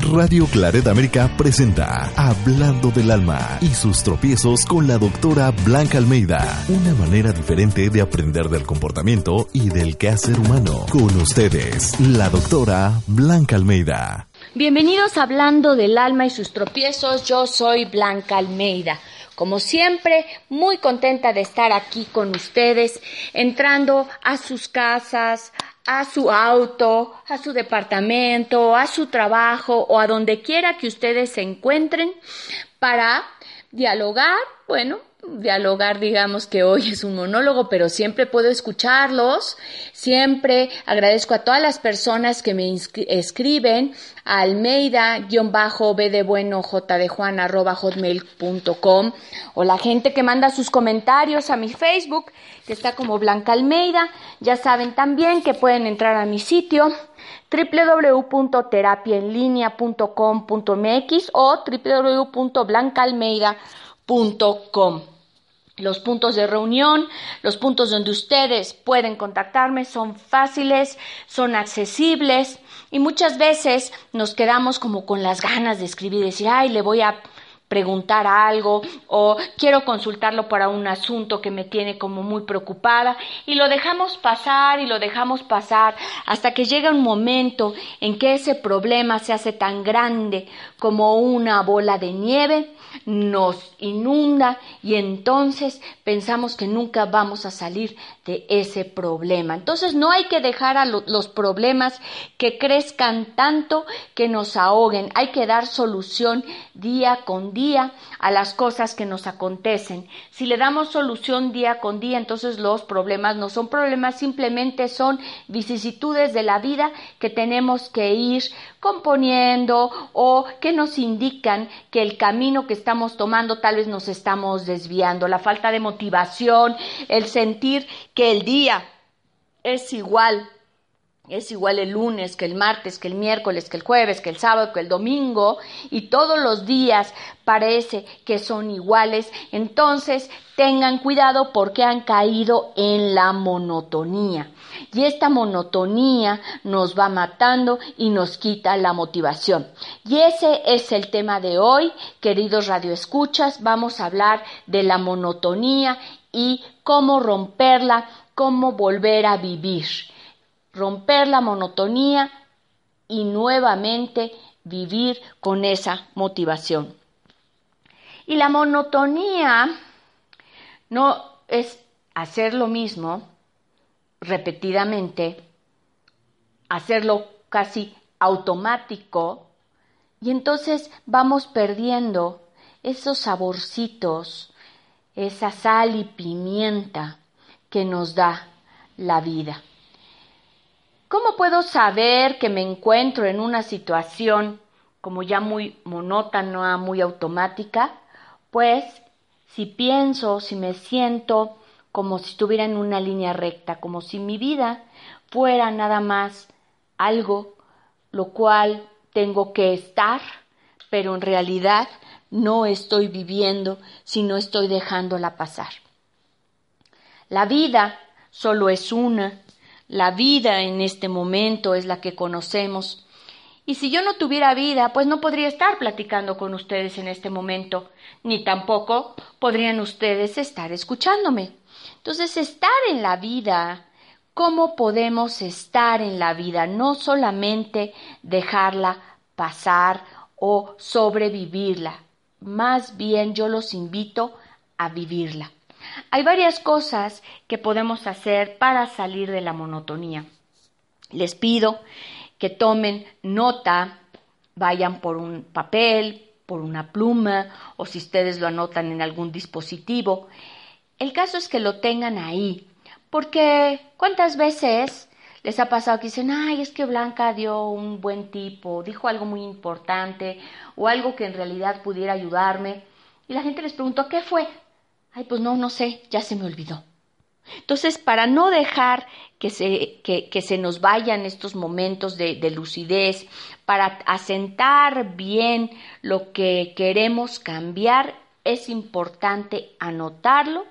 Radio Claret América presenta Hablando del Alma y sus tropiezos con la doctora Blanca Almeida. Una manera diferente de aprender del comportamiento y del quehacer humano. Con ustedes, la doctora Blanca Almeida. Bienvenidos a Hablando del Alma y sus tropiezos. Yo soy Blanca Almeida. Como siempre, muy contenta de estar aquí con ustedes, entrando a sus casas, a su auto, a su departamento, a su trabajo o a donde quiera que ustedes se encuentren para dialogar, bueno, dialogar, digamos que hoy es un monólogo, pero siempre puedo escucharlos. Siempre agradezco a todas las personas que me escriben a Almeida-B de bueno J de Juan arroba hotmail.com o la gente que manda sus comentarios a mi Facebook, que está como Blanca Almeida. Ya saben también que pueden entrar a mi sitio www.terapiaenlinea.com.mx o www.blancaalmeida.com los puntos de reunión, los puntos donde ustedes pueden contactarme son fáciles, son accesibles y muchas veces nos quedamos como con las ganas de escribir decir, ay, le voy a preguntar algo o quiero consultarlo para un asunto que me tiene como muy preocupada y lo dejamos pasar y lo dejamos pasar hasta que llega un momento en que ese problema se hace tan grande como una bola de nieve nos inunda y entonces pensamos que nunca vamos a salir de ese problema. Entonces no hay que dejar a los problemas que crezcan tanto que nos ahoguen. Hay que dar solución día con día a las cosas que nos acontecen. Si le damos solución día con día, entonces los problemas no son problemas, simplemente son vicisitudes de la vida que tenemos que ir componiendo o que nos indican que el camino que estamos tomando tal vez nos estamos desviando. La falta de motivación, el sentir que el día es igual es igual el lunes, que el martes, que el miércoles, que el jueves, que el sábado, que el domingo, y todos los días parece que son iguales, entonces tengan cuidado porque han caído en la monotonía. Y esta monotonía nos va matando y nos quita la motivación. Y ese es el tema de hoy, queridos radioescuchas. Vamos a hablar de la monotonía y cómo romperla, cómo volver a vivir romper la monotonía y nuevamente vivir con esa motivación. Y la monotonía no es hacer lo mismo repetidamente, hacerlo casi automático, y entonces vamos perdiendo esos saborcitos, esa sal y pimienta que nos da la vida. ¿Cómo puedo saber que me encuentro en una situación como ya muy monótona, muy automática? Pues si pienso, si me siento como si estuviera en una línea recta, como si mi vida fuera nada más algo lo cual tengo que estar, pero en realidad no estoy viviendo, sino estoy dejándola pasar. La vida solo es una la vida en este momento es la que conocemos. Y si yo no tuviera vida, pues no podría estar platicando con ustedes en este momento, ni tampoco podrían ustedes estar escuchándome. Entonces, estar en la vida, ¿cómo podemos estar en la vida? No solamente dejarla pasar o sobrevivirla, más bien yo los invito a vivirla. Hay varias cosas que podemos hacer para salir de la monotonía. Les pido que tomen nota, vayan por un papel, por una pluma o si ustedes lo anotan en algún dispositivo. El caso es que lo tengan ahí, porque ¿cuántas veces Les ha pasado que dicen, ay, es que Blanca dio un buen tipo, dijo algo muy importante o algo que en realidad pudiera ayudarme. Y la gente les preguntó, ¿qué fue? Ay, pues no, no sé, ya se me olvidó. Entonces, para no dejar que se, que, se nos vayan estos momentos de, de, lucidez, para asentar bien lo que queremos cambiar, es importante anotarlo,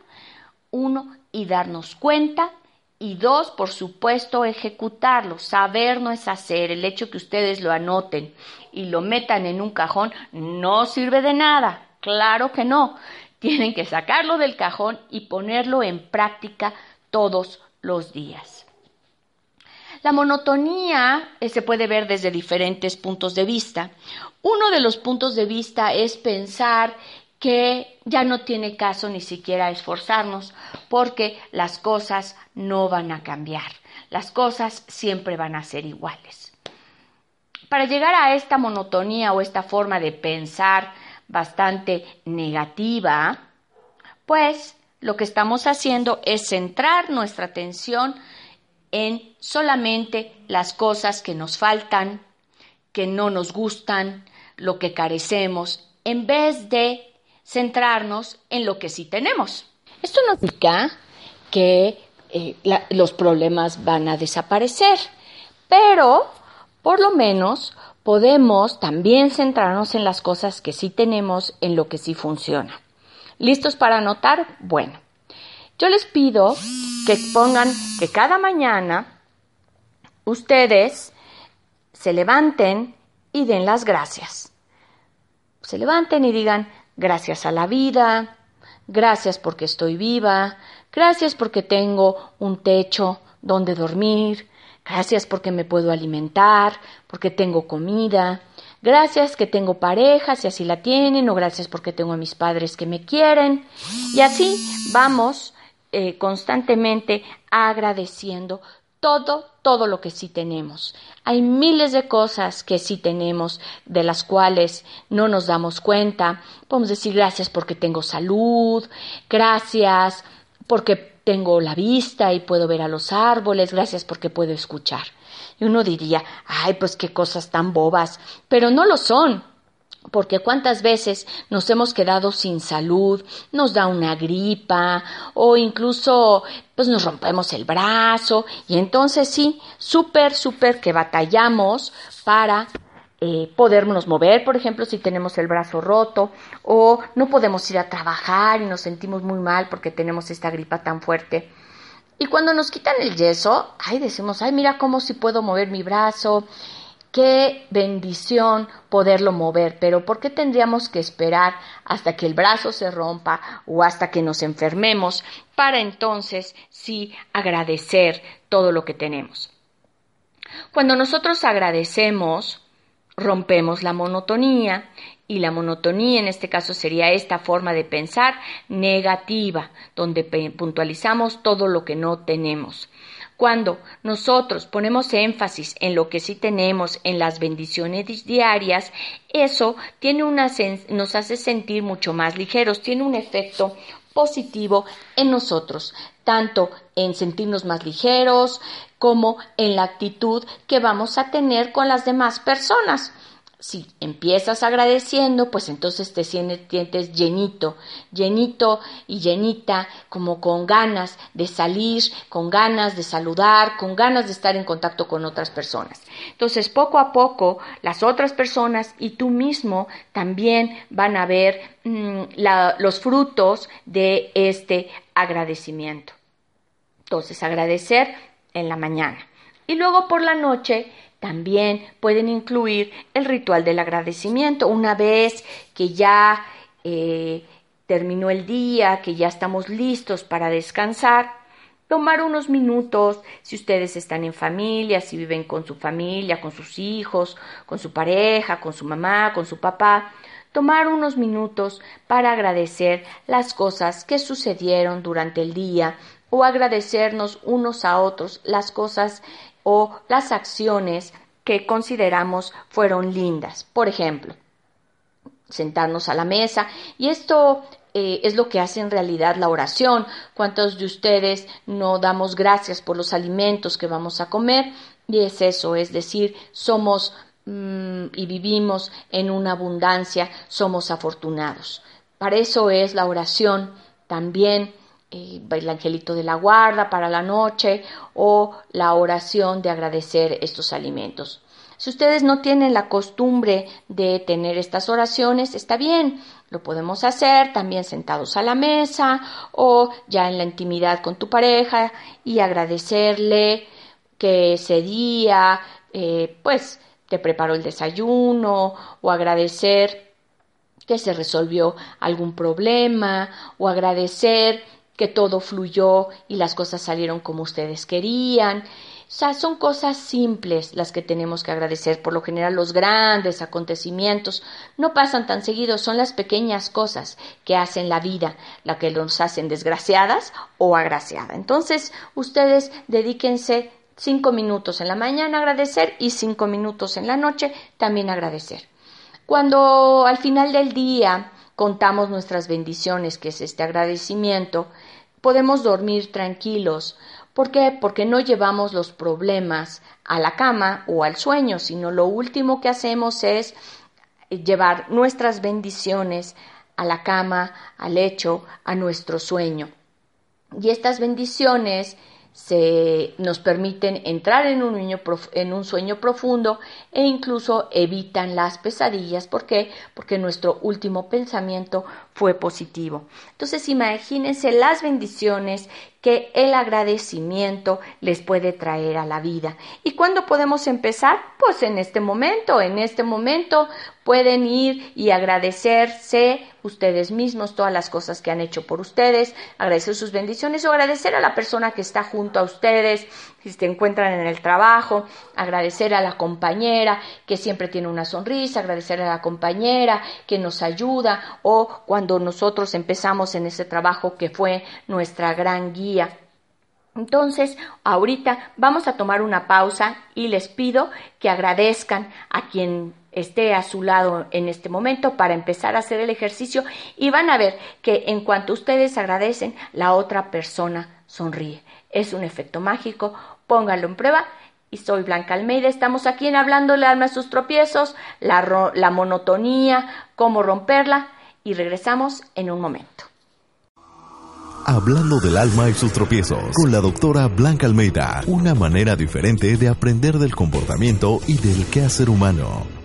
uno, y darnos cuenta, y dos, por supuesto, ejecutarlo. Saber no es hacer. El hecho que ustedes lo anoten y lo metan en un cajón no sirve de nada. Claro que no. Tienen que sacarlo del cajón y ponerlo en práctica todos los días. La monotonía eh, se puede ver desde diferentes puntos de vista. Uno de los puntos de vista es pensar que ya no tiene caso ni siquiera esforzarnos porque las cosas no van a cambiar, las cosas siempre van a ser iguales. Para llegar a esta monotonía o esta forma de pensar bastante negativa, pues lo que estamos haciendo es centrar nuestra atención en solamente las cosas que nos faltan, que no nos gustan, lo que carecemos, en vez de centrarnos en lo que sí tenemos. Esto no significa que eh, los problemas van a desaparecer, pero por lo menos podemos también centrarnos en las cosas que sí tenemos, en lo que sí funciona. ¿Listos para anotar? Bueno, yo les pido que pongan que cada mañana ustedes se levanten y den las gracias. Se levanten y digan gracias a la vida, gracias porque estoy viva, gracias porque tengo un techo donde dormir, Gracias porque me puedo alimentar, porque tengo comida. Gracias que tengo pareja, si así la tienen, o gracias porque tengo a mis padres que me quieren. Y así vamos eh, constantemente agradeciendo todo, todo lo que sí tenemos. Hay miles de cosas que sí tenemos, de las cuales no nos damos cuenta. Podemos decir gracias porque tengo salud, gracias porque tengo la vista y puedo ver a los árboles, gracias porque puedo escuchar. Y uno diría, ay, pues qué cosas tan bobas, pero no lo son. Porque cuántas veces nos hemos quedado sin salud, nos da una gripa o incluso pues nos rompemos el brazo y entonces sí, súper, súper que batallamos para eh, podernos mover, por ejemplo, si tenemos el brazo roto o no podemos ir a trabajar y nos sentimos muy mal porque tenemos esta gripa tan fuerte. Y cuando nos quitan el yeso, ay, decimos, ay, mira cómo si puedo mover mi brazo, qué bendición poderlo mover, pero ¿por qué tendríamos que esperar hasta que el brazo se rompa o hasta que nos enfermemos para entonces sí agradecer todo lo que tenemos? Cuando nosotros agradecemos, rompemos la monotonía y la monotonía en este caso sería esta forma de pensar negativa, donde puntualizamos todo lo que no tenemos. Cuando nosotros ponemos énfasis en lo que sí tenemos, en las bendiciones diarias, eso tiene una nos hace sentir mucho más ligeros, tiene un efecto positivo en nosotros, tanto en sentirnos más ligeros como en la actitud que vamos a tener con las demás personas si empiezas agradeciendo, pues entonces te sientes llenito, llenito y llenita, como con ganas de salir, con ganas de saludar, con ganas de estar en contacto con otras personas. Entonces, poco a poco, las otras personas y tú mismo también van a ver mm, los frutos de este agradecimiento. Entonces, agradecer en la mañana. Y luego por la noche también pueden incluir el ritual del agradecimiento. Una vez que ya eh, terminó el día, que ya estamos listos para descansar, tomar unos minutos, si ustedes están en familia, si viven con su familia, con sus hijos, con su pareja, con su mamá, con su papá, tomar unos minutos para agradecer las cosas que sucedieron durante el día o agradecernos unos a otros las cosas o las acciones que consideramos fueron lindas. Por ejemplo, sentarnos a la mesa y esto eh, es lo que hace en realidad la oración. ¿Cuántos de ustedes no damos gracias por los alimentos que vamos a comer? Y es eso, es decir, somos mm, y vivimos en una abundancia, somos afortunados. Para eso es la oración también el angelito de la guarda para la noche o la oración de agradecer estos alimentos. Si ustedes no tienen la costumbre de tener estas oraciones, está bien, lo podemos hacer también sentados a la mesa o ya en la intimidad con tu pareja y agradecerle que ese día, eh, pues, te preparó el desayuno o agradecer que se resolvió algún problema o agradecer que todo fluyó y las cosas salieron como ustedes querían son cosas simples las que tenemos que agradecer. Por lo general, los grandes acontecimientos no pasan tan seguido, son las pequeñas cosas que hacen la vida, las que nos hacen desgraciadas o agraciadas. Entonces, ustedes dedíquense cinco minutos en la mañana a agradecer y cinco minutos en la noche también agradecer. Cuando al final del día contamos nuestras bendiciones, que es este agradecimiento, podemos dormir tranquilos ¿Por qué? Porque no llevamos los problemas a la cama o al sueño, sino lo último que hacemos es llevar nuestras bendiciones a la cama, al lecho, a nuestro sueño. Y estas bendiciones se nos permiten entrar en un, en un, sueño profundo e incluso evitan las pesadillas. ¿Por qué? Porque nuestro último pensamiento fue positivo. Entonces imagínense las bendiciones que el agradecimiento les puede traer a la vida. ¿Y cuándo podemos empezar? Pues en este momento, en este momento pueden ir y agradecerse ustedes mismos todas las cosas que han hecho por ustedes, agradecer sus bendiciones o agradecer a la persona que está junto a ustedes, si se encuentran en el trabajo, agradecer a la compañera que siempre tiene una sonrisa, agradecer a la compañera que nos ayuda o cuando nosotros empezamos en ese trabajo que fue nuestra gran guía. Entonces, ahorita vamos a tomar una pausa y les pido que agradezcan a quien esté a su lado en este momento para empezar a hacer el ejercicio y van a ver que en cuanto ustedes agradecen, la otra persona sonríe. Es un efecto mágico, pónganlo en prueba. Y soy Blanca Almeida, estamos aquí en Hablándole a sus tropiezos, la monotonía, cómo romperla y regresamos en un momento. Hablando del alma y sus tropiezos, con la doctora Blanca Almeida, una manera diferente de aprender del comportamiento y del quehacer humano.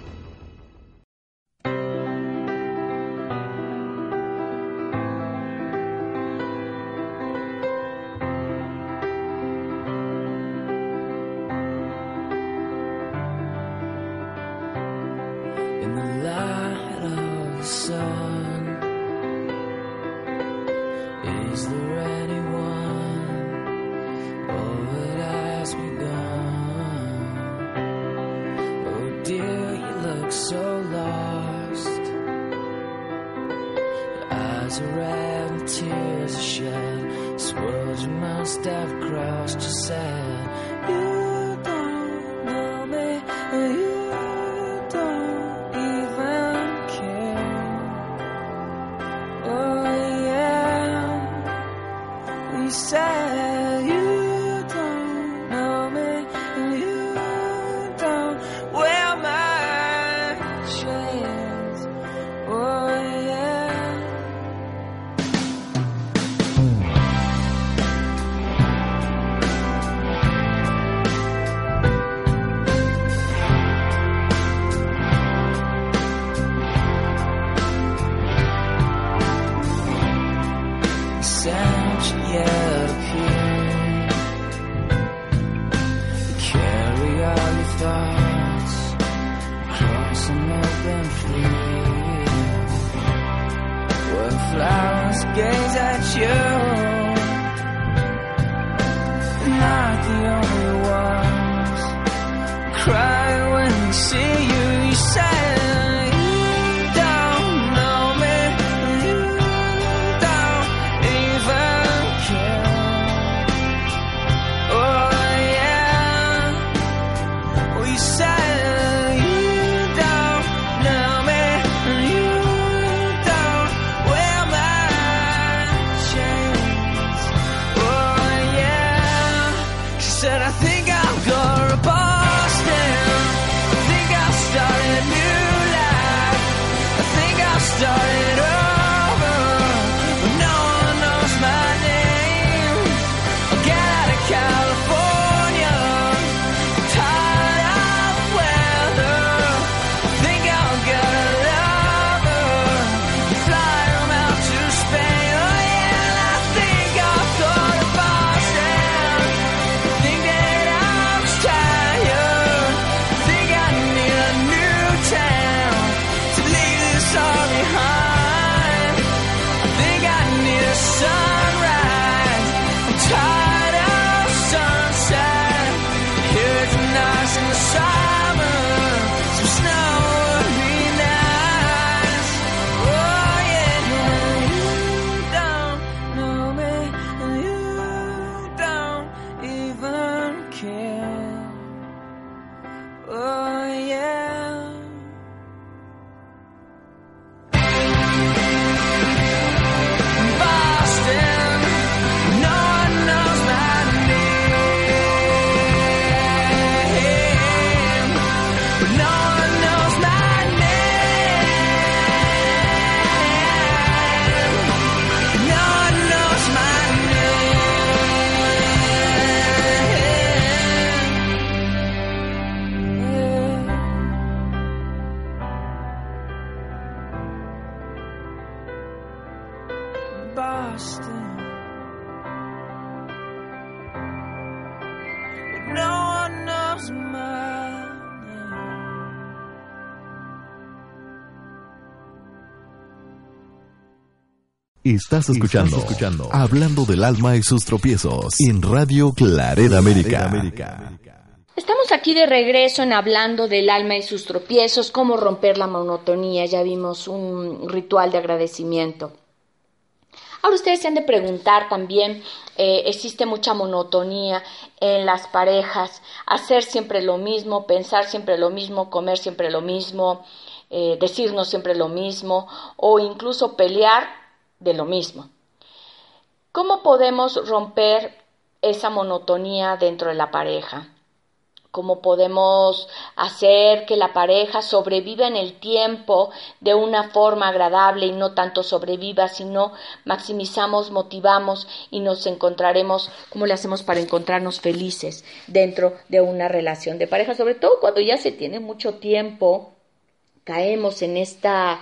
Estás escuchando, escuchando Hablando del alma y sus tropiezos en Radio Claret América. Estamos aquí de regreso en Hablando del alma y sus tropiezos, cómo romper la monotonía. Ya vimos un ritual de agradecimiento. Ahora ustedes se han de preguntar también, eh, existe mucha monotonía en las parejas, hacer siempre lo mismo, pensar siempre lo mismo, comer siempre lo mismo, eh, decirnos siempre lo mismo o incluso pelear de lo mismo. ¿Cómo podemos romper esa monotonía dentro de la pareja? ¿Cómo podemos hacer que la pareja sobreviva en el tiempo de una forma agradable y no tanto sobreviva, sino maximizamos, motivamos y nos encontraremos, ¿cómo le hacemos para encontrarnos felices dentro de una relación de pareja? Sobre todo cuando ya se tiene mucho tiempo, caemos en esta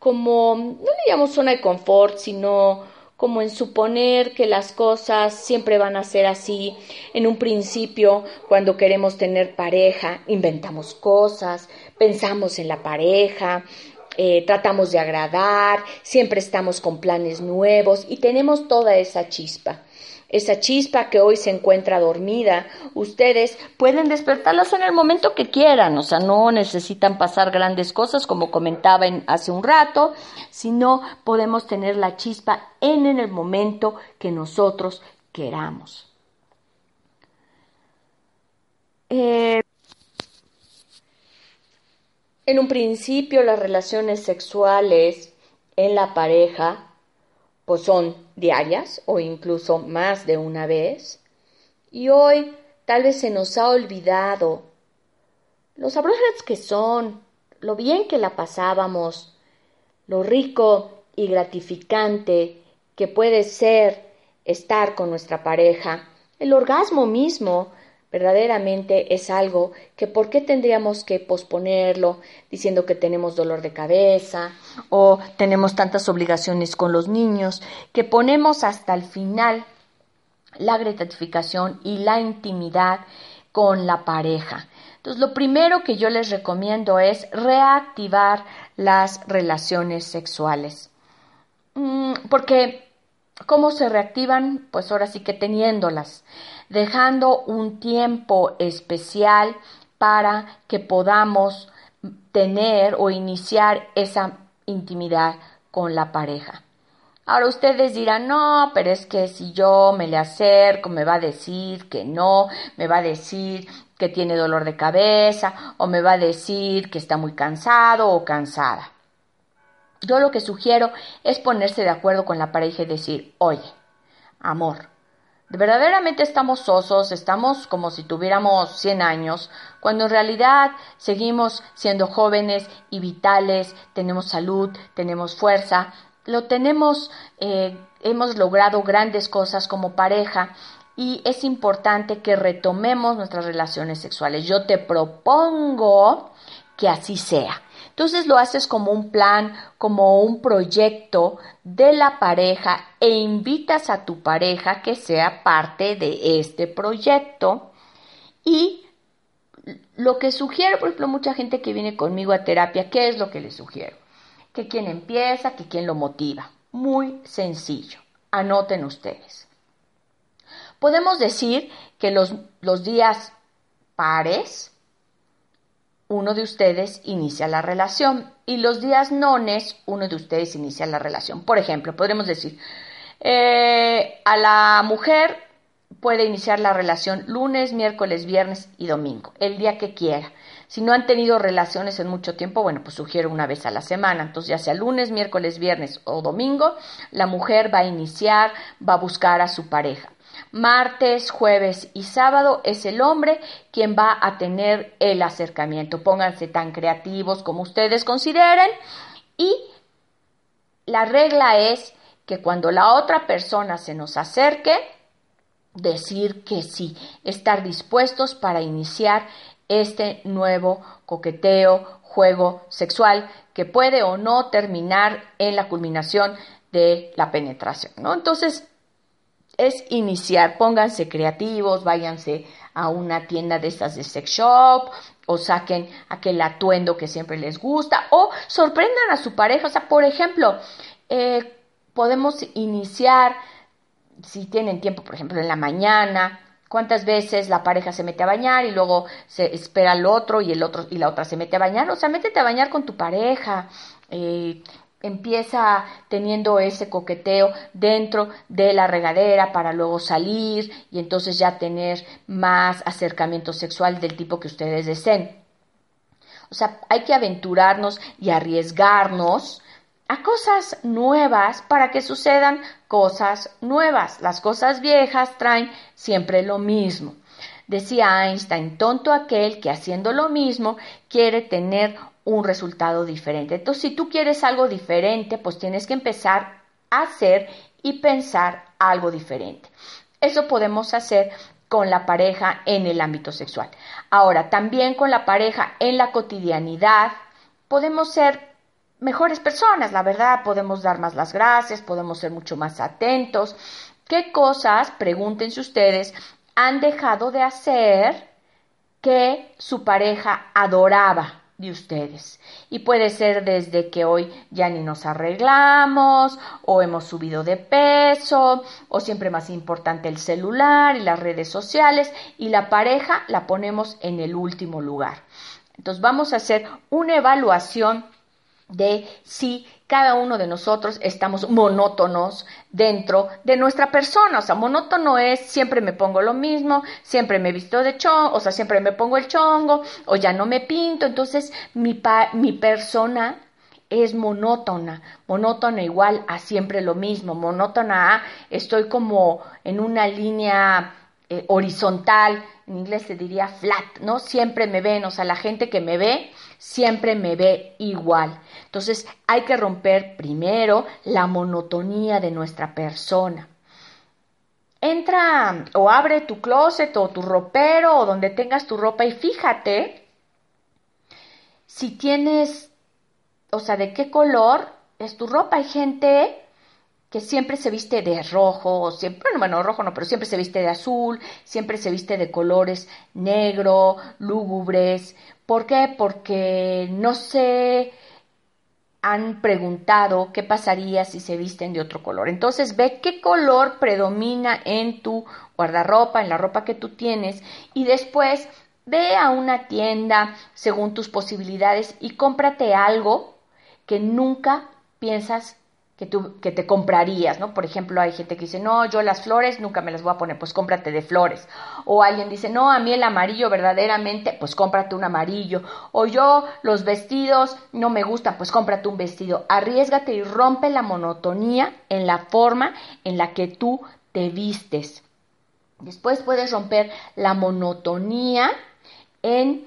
como, no le llamo zona de confort, sino como en suponer que las cosas siempre van a ser así. En un principio, cuando queremos tener pareja, inventamos cosas, pensamos en la pareja, eh, tratamos de agradar, siempre estamos con planes nuevos y tenemos toda esa chispa esa chispa que hoy se encuentra dormida, ustedes pueden despertarlas en el momento que quieran, o sea, no necesitan pasar grandes cosas como comentaba hace un rato, sino podemos tener la chispa en, el momento que nosotros queramos. Eh, en un principio las relaciones sexuales en la pareja pues son diarias o incluso más de una vez. Y hoy tal vez se nos ha olvidado los sabrosas que son, lo bien que la pasábamos, lo rico y gratificante que puede ser estar con nuestra pareja, el orgasmo mismo, verdaderamente es algo que por qué tendríamos que posponerlo diciendo que tenemos dolor de cabeza o tenemos tantas obligaciones con los niños que ponemos hasta el final la gratificación y la intimidad con la pareja. Entonces, lo primero que yo les recomiendo es reactivar las relaciones sexuales. Mm, porque, ¿cómo se reactivan? Pues ahora sí que teniéndolas dejando un tiempo especial para que podamos tener o iniciar esa intimidad con la pareja. Ahora ustedes dirán, no, pero es que si yo me le acerco, me va a decir que no, me va a decir que tiene dolor de cabeza o me va a decir que está muy cansado o cansada. Yo lo que sugiero es ponerse de acuerdo con la pareja y decir, oye, amor, verdaderamente estamos osos, estamos como si tuviéramos 100 años, cuando en realidad seguimos siendo jóvenes y vitales, tenemos salud, tenemos fuerza, lo tenemos, eh, hemos logrado grandes cosas como pareja y es importante que retomemos nuestras relaciones sexuales. Yo te propongo que así sea. Entonces lo haces como un plan, como un proyecto de la pareja e invitas a tu pareja que sea parte de este proyecto y lo que sugiero, por ejemplo, mucha gente que viene conmigo a terapia, ¿qué es lo que les sugiero? Que quien empieza, que quien lo motiva. Muy sencillo. Anoten ustedes. Podemos decir que los, los días pares, uno de ustedes inicia la relación y los días nones, uno de ustedes inicia la relación. Por ejemplo, podremos decir, eh, a la mujer puede iniciar la relación lunes, miércoles, viernes y domingo, el día que quiera. Si no han tenido relaciones en mucho tiempo, bueno, pues sugiero una vez a la semana. Entonces, ya sea lunes, miércoles, viernes o domingo, la mujer va a iniciar, va a buscar a su pareja. Martes, jueves y sábado es el hombre quien va a tener el acercamiento. Pónganse tan creativos como ustedes consideren. Y la regla es que cuando la otra persona se nos acerque, decir que sí, estar dispuestos para iniciar este nuevo coqueteo, juego sexual que puede o no terminar en la culminación de la penetración, ¿no? Entonces, es iniciar, pónganse creativos, váyanse a una tienda de estas de sex shop o saquen aquel atuendo que siempre les gusta o sorprendan a su pareja, o sea, por ejemplo, eh, podemos iniciar si tienen tiempo, por ejemplo, en la mañana, cuántas veces la pareja se mete a bañar y luego se espera al otro y el otro y la otra se mete a bañar, o sea, métete a bañar con tu pareja. Eh, empieza teniendo ese coqueteo dentro de la regadera para luego salir y entonces ya tener más acercamiento sexual del tipo que ustedes deseen. O sea, hay que aventurarnos y arriesgarnos a cosas nuevas para que sucedan cosas nuevas. Las cosas viejas traen siempre lo mismo. Decía Einstein, tonto aquel que haciendo lo mismo quiere tener un resultado diferente. Entonces, si tú quieres algo diferente, pues tienes que empezar a hacer y pensar algo diferente. Eso podemos hacer con la pareja en el ámbito sexual. Ahora, también con la pareja en la cotidianidad, podemos ser mejores personas, la verdad, podemos dar más las gracias, podemos ser mucho más atentos. ¿Qué cosas, pregúntense ustedes, han dejado de hacer que su pareja adoraba de ustedes? Y puede ser desde que hoy ya ni nos arreglamos, o hemos subido de peso, o siempre más importante el celular y las redes sociales, y la pareja la ponemos en el último lugar. Entonces vamos a hacer una evaluación de si cada uno de nosotros estamos monótonos dentro de nuestra persona. O sea, monótono es siempre me pongo lo mismo, siempre me visto de chongo, o sea, siempre me pongo el chongo, o ya no me pinto. Entonces, mi, mi persona es monótona, monótona igual a siempre lo mismo, monótona a estoy como en una línea eh, horizontal, en inglés se diría flat, ¿no? Siempre me ven, o sea, la gente que me ve siempre me ve igual. Entonces hay que romper primero la monotonía de nuestra persona. Entra o abre tu closet o tu ropero o donde tengas tu ropa y fíjate si tienes, o sea, de qué color es tu ropa. Hay gente que siempre se viste de rojo, siempre, bueno, bueno, rojo no, pero siempre se viste de azul, siempre se viste de colores negro, lúgubres. ¿Por qué? Porque no se han preguntado qué pasaría si se visten de otro color. Entonces ve qué color predomina en tu guardarropa, en la ropa que tú tienes y después ve a una tienda según tus posibilidades y cómprate algo que nunca piensas que, tú, que te comprarías, ¿no? Por ejemplo, hay gente que dice, no, yo las flores nunca me las voy a poner, pues cómprate de flores. O alguien dice, no, a mí el amarillo verdaderamente, pues cómprate un amarillo. O yo los vestidos no me gustan, pues cómprate un vestido. Arriesgate y rompe la monotonía en la forma en la que tú te vistes. Después puedes romper la monotonía en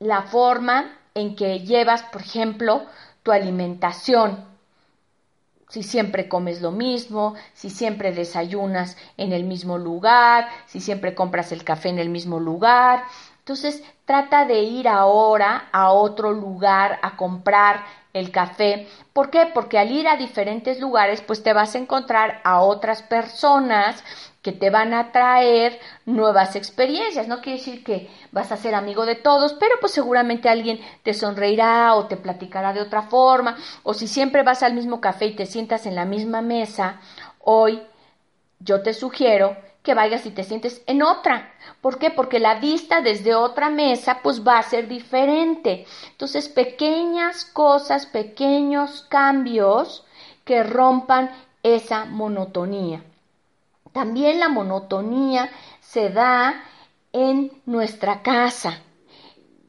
la forma en que llevas, por ejemplo, tu alimentación si siempre comes lo mismo, si siempre desayunas en el mismo lugar, si siempre compras el café en el mismo lugar, Entonces, trata de ir ahora a otro lugar a comprar el café. ¿Por qué? Porque al ir a diferentes lugares, pues te vas a encontrar a otras personas que te van a traer nuevas experiencias. No quiere decir que vas a ser amigo de todos, pero pues seguramente alguien te sonreirá o te platicará de otra forma. O si siempre vas al mismo café y te sientas en la misma mesa, hoy yo te sugiero que vayas y te sientes en otra. ¿Por qué? Porque la vista desde otra mesa pues va a ser diferente. Entonces, pequeñas cosas, pequeños cambios que rompan esa monotonía. También la monotonía se da en nuestra casa,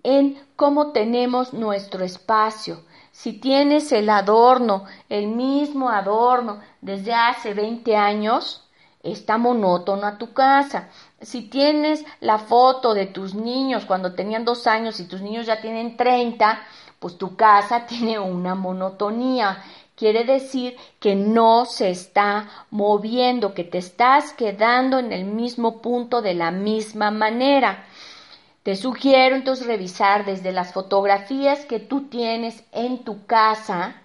en cómo tenemos nuestro espacio. Si tienes el adorno, el mismo adorno desde hace 20 años, está monótono a tu casa. Si tienes la foto de tus niños cuando tenían dos años y tus niños ya tienen 30, pues tu casa tiene una monotonía. Quiere decir que no se está moviendo, que te estás quedando en el mismo punto de la misma manera. Te sugiero entonces revisar desde las fotografías que tú tienes en tu casa.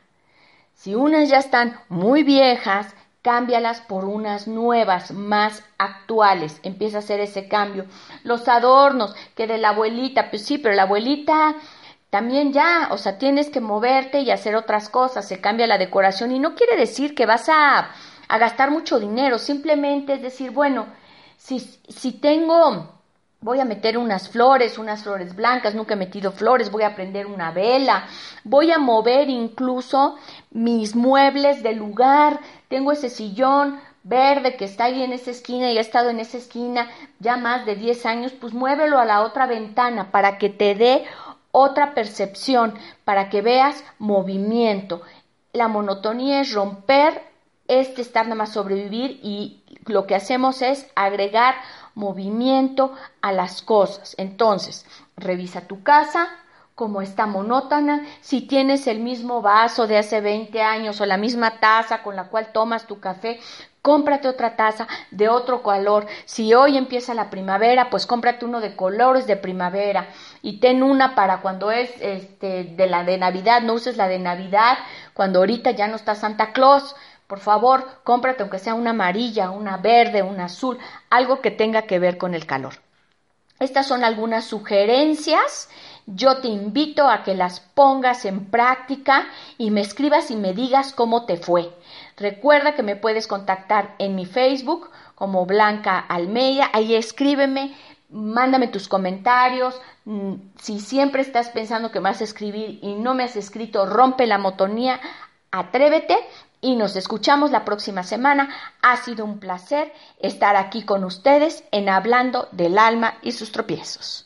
Si unas ya están muy viejas, cámbialas por unas nuevas, más actuales. Empieza a hacer ese cambio. Los adornos, que de la abuelita, pues sí, pero la abuelita también ya, o sea, tienes que moverte y hacer otras cosas, se cambia la decoración y no quiere decir que vas a, a gastar mucho dinero, simplemente es decir, bueno, si, si tengo Voy a meter unas flores, unas flores blancas, nunca he metido flores, voy a prender una vela, voy a mover incluso mis muebles del lugar, tengo ese sillón verde que está ahí en esa esquina y ha estado en esa esquina ya más de 10 años, pues muévelo a la otra ventana para que te dé otra percepción, para que veas movimiento. La monotonía es romper este estar nada más sobrevivir y lo que hacemos es agregar movimiento a las cosas. Entonces, revisa tu casa, como está monótona, si tienes el mismo vaso de hace 20 años o la misma taza con la cual tomas tu café, cómprate otra taza de otro color. Si hoy empieza la primavera, pues cómprate uno de colores de primavera y ten una para cuando es este de la de Navidad, no uses la de Navidad cuando ahorita ya no está Santa Claus. Por favor, cómprate aunque sea una amarilla, una verde, una azul, algo que tenga que ver con el calor. Estas son algunas sugerencias. Yo te invito a que las pongas en práctica y me escribas y me digas cómo te fue. Recuerda que me puedes contactar en mi Facebook como Blanca Almeida. Ahí escríbeme, mándame tus comentarios. Mm, si siempre estás pensando que me vas a escribir y no me has escrito, rompe la motonía, atrévete y nos escuchamos la próxima semana. Ha sido un placer estar aquí con ustedes en Hablando del Alma y sus tropiezos.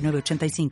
85